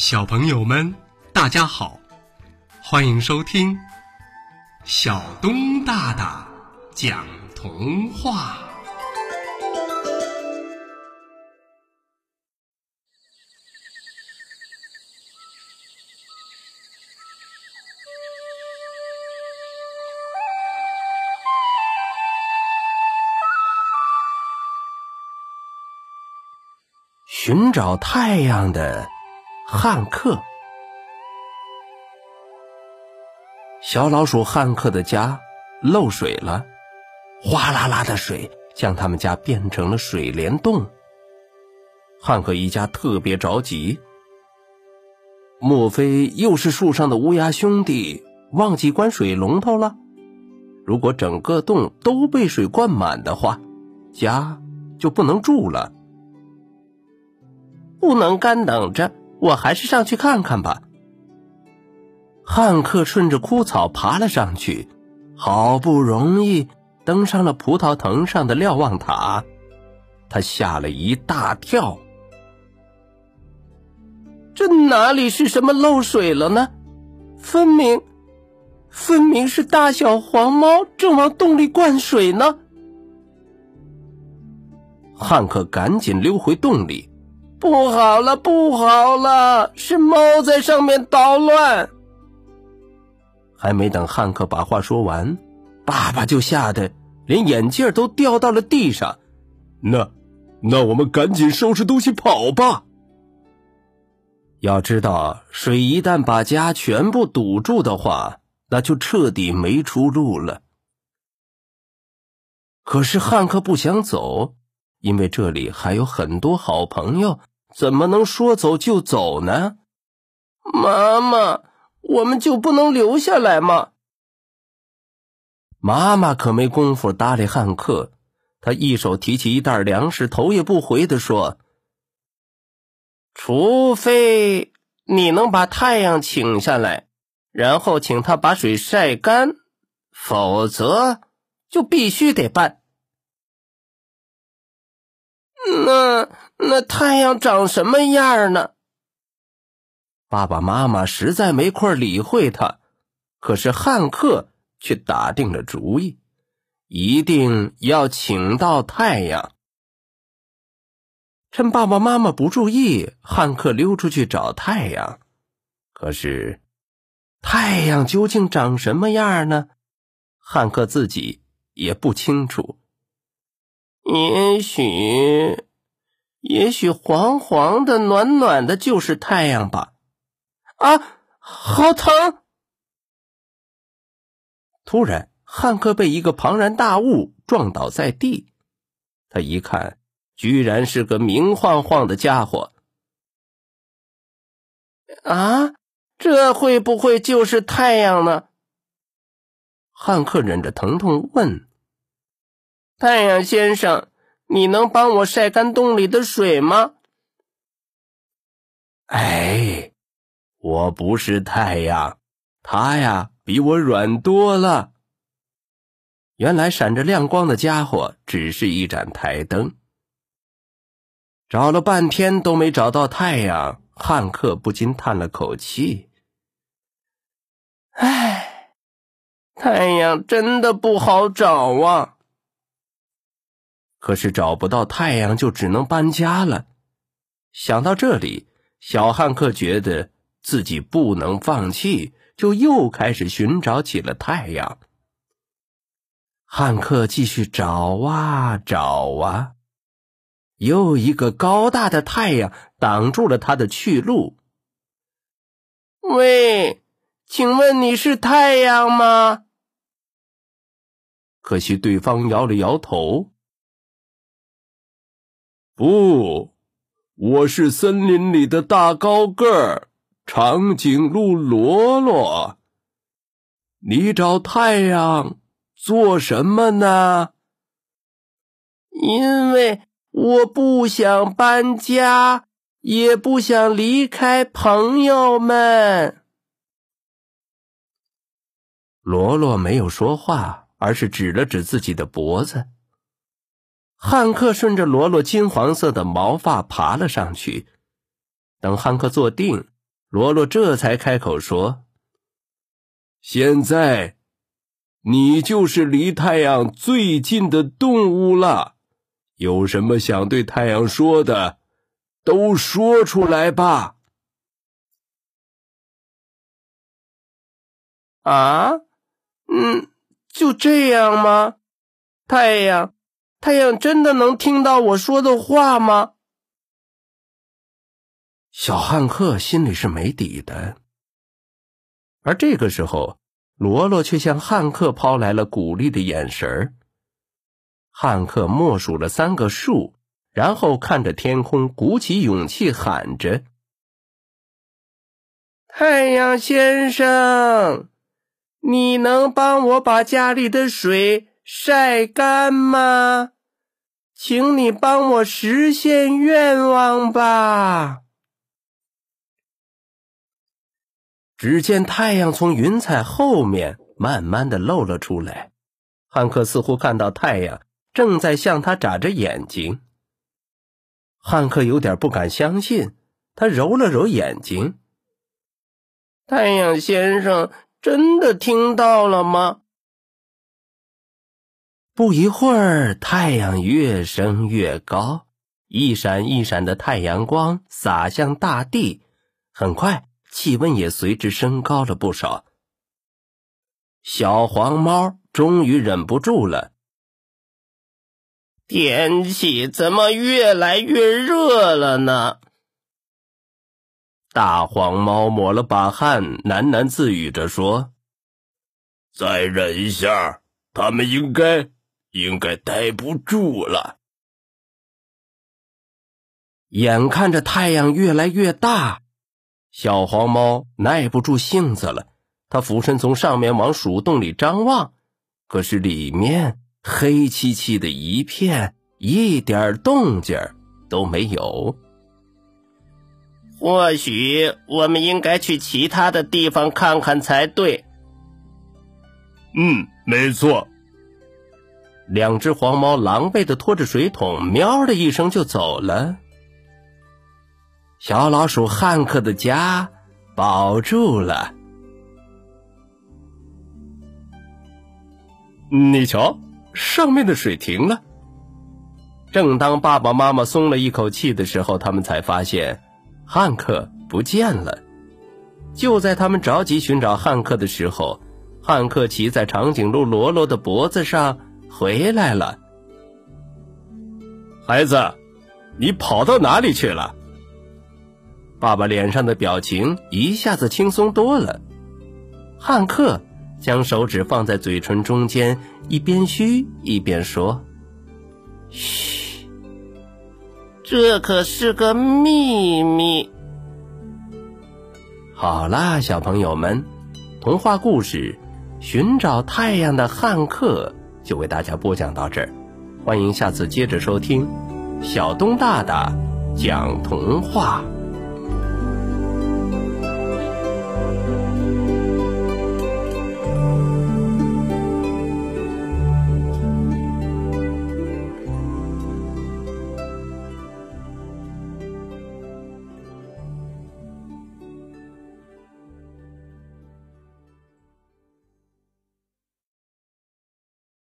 小朋友们，大家好，欢迎收听小东大大讲童话。寻找太阳的汉克，小老鼠汉克的家漏水了，哗啦啦的水将他们家变成了水帘洞。汉克一家特别着急，莫非又是树上的乌鸦兄弟忘记关水龙头了？如果整个洞都被水灌满的话，家就不能住了。不能干等着，我还是上去看看吧。汉克顺着枯草爬了上去，好不容易登上了葡萄藤上的瞭望塔，他吓了一大跳。这哪里是什么漏水了呢？分明，分明是大小黄猫正往洞里灌水呢。汉克赶紧溜回洞里。不好了，不好了！是猫在上面捣乱。还没等汉克把话说完，爸爸就吓得连眼镜都掉到了地上。那，那我们赶紧收拾东西跑吧。要知道，水一旦把家全部堵住的话，那就彻底没出路了。可是汉克不想走，因为这里还有很多好朋友。怎么能说走就走呢？妈妈，我们就不能留下来吗？妈妈可没工夫搭理汉克，他一手提起一袋粮食，头也不回的说：“除非你能把太阳请下来，然后请他把水晒干，否则就必须得办。”那那太阳长什么样呢？爸爸妈妈实在没空理会他，可是汉克却打定了主意，一定要请到太阳。趁爸爸妈妈不注意，汉克溜出去找太阳。可是，太阳究竟长什么样呢？汉克自己也不清楚。也许，也许黄黄的、暖暖的，就是太阳吧。啊，好疼！突然，汉克被一个庞然大物撞倒在地。他一看，居然是个明晃晃的家伙。啊，这会不会就是太阳呢？汉克忍着疼痛问。太阳先生，你能帮我晒干洞里的水吗？哎，我不是太阳，它呀比我软多了。原来闪着亮光的家伙只是一盏台灯。找了半天都没找到太阳，汉克不禁叹了口气：“唉，太阳真的不好找啊。”可是找不到太阳，就只能搬家了。想到这里，小汉克觉得自己不能放弃，就又开始寻找起了太阳。汉克继续找啊找啊，又一个高大的太阳挡住了他的去路。喂，请问你是太阳吗？可惜对方摇了摇头。不，我是森林里的大高个儿长颈鹿罗罗。你找太阳做什么呢？因为我不想搬家，也不想离开朋友们。罗罗没有说话，而是指了指自己的脖子。汉克顺着罗罗金黄色的毛发爬了上去。等汉克坐定，罗罗这才开口说：“现在，你就是离太阳最近的动物了。有什么想对太阳说的，都说出来吧。”啊，嗯，就这样吗？太阳，太阳真的能听到我说的话吗？小汉克心里是没底的，而这个时候，罗罗却向汉克抛来了鼓励的眼神汉克默数了三个数，然后看着天空，鼓起勇气喊着：“太阳先生，你能帮我把家里的水？”晒干吗？请你帮我实现愿望吧。只见太阳从云彩后面慢慢的露了出来，汉克似乎看到太阳正在向他眨着眼睛。汉克有点不敢相信，他揉了揉眼睛。太阳先生真的听到了吗？不一会儿，太阳越升越高，一闪一闪的太阳光洒向大地，很快气温也随之升高了不少。小黄猫终于忍不住了：“天气怎么越来越热了呢？”大黄猫抹了把汗，喃喃自语着说：“再忍一下，他们应该……”应该待不住了。眼看着太阳越来越大，小黄猫耐不住性子了。它俯身从上面往鼠洞里张望，可是里面黑漆漆的一片，一点动静都没有。或许我们应该去其他的地方看看才对。嗯，没错。两只黄猫狼狈的拖着水桶，喵的一声就走了。小老鼠汉克的家保住了。你瞧，上面的水停了。正当爸爸妈妈松了一口气的时候，他们才发现汉克不见了。就在他们着急寻找汉克的时候，汉克骑在长颈鹿罗罗的脖子上。回来了，孩子，你跑到哪里去了？爸爸脸上的表情一下子轻松多了。汉克将手指放在嘴唇中间，一边嘘一边说：“嘘，这可是个秘密。”好啦，小朋友们，童话故事《寻找太阳的汉克》。就为大家播讲到这儿，欢迎下次接着收听小东大大讲童话。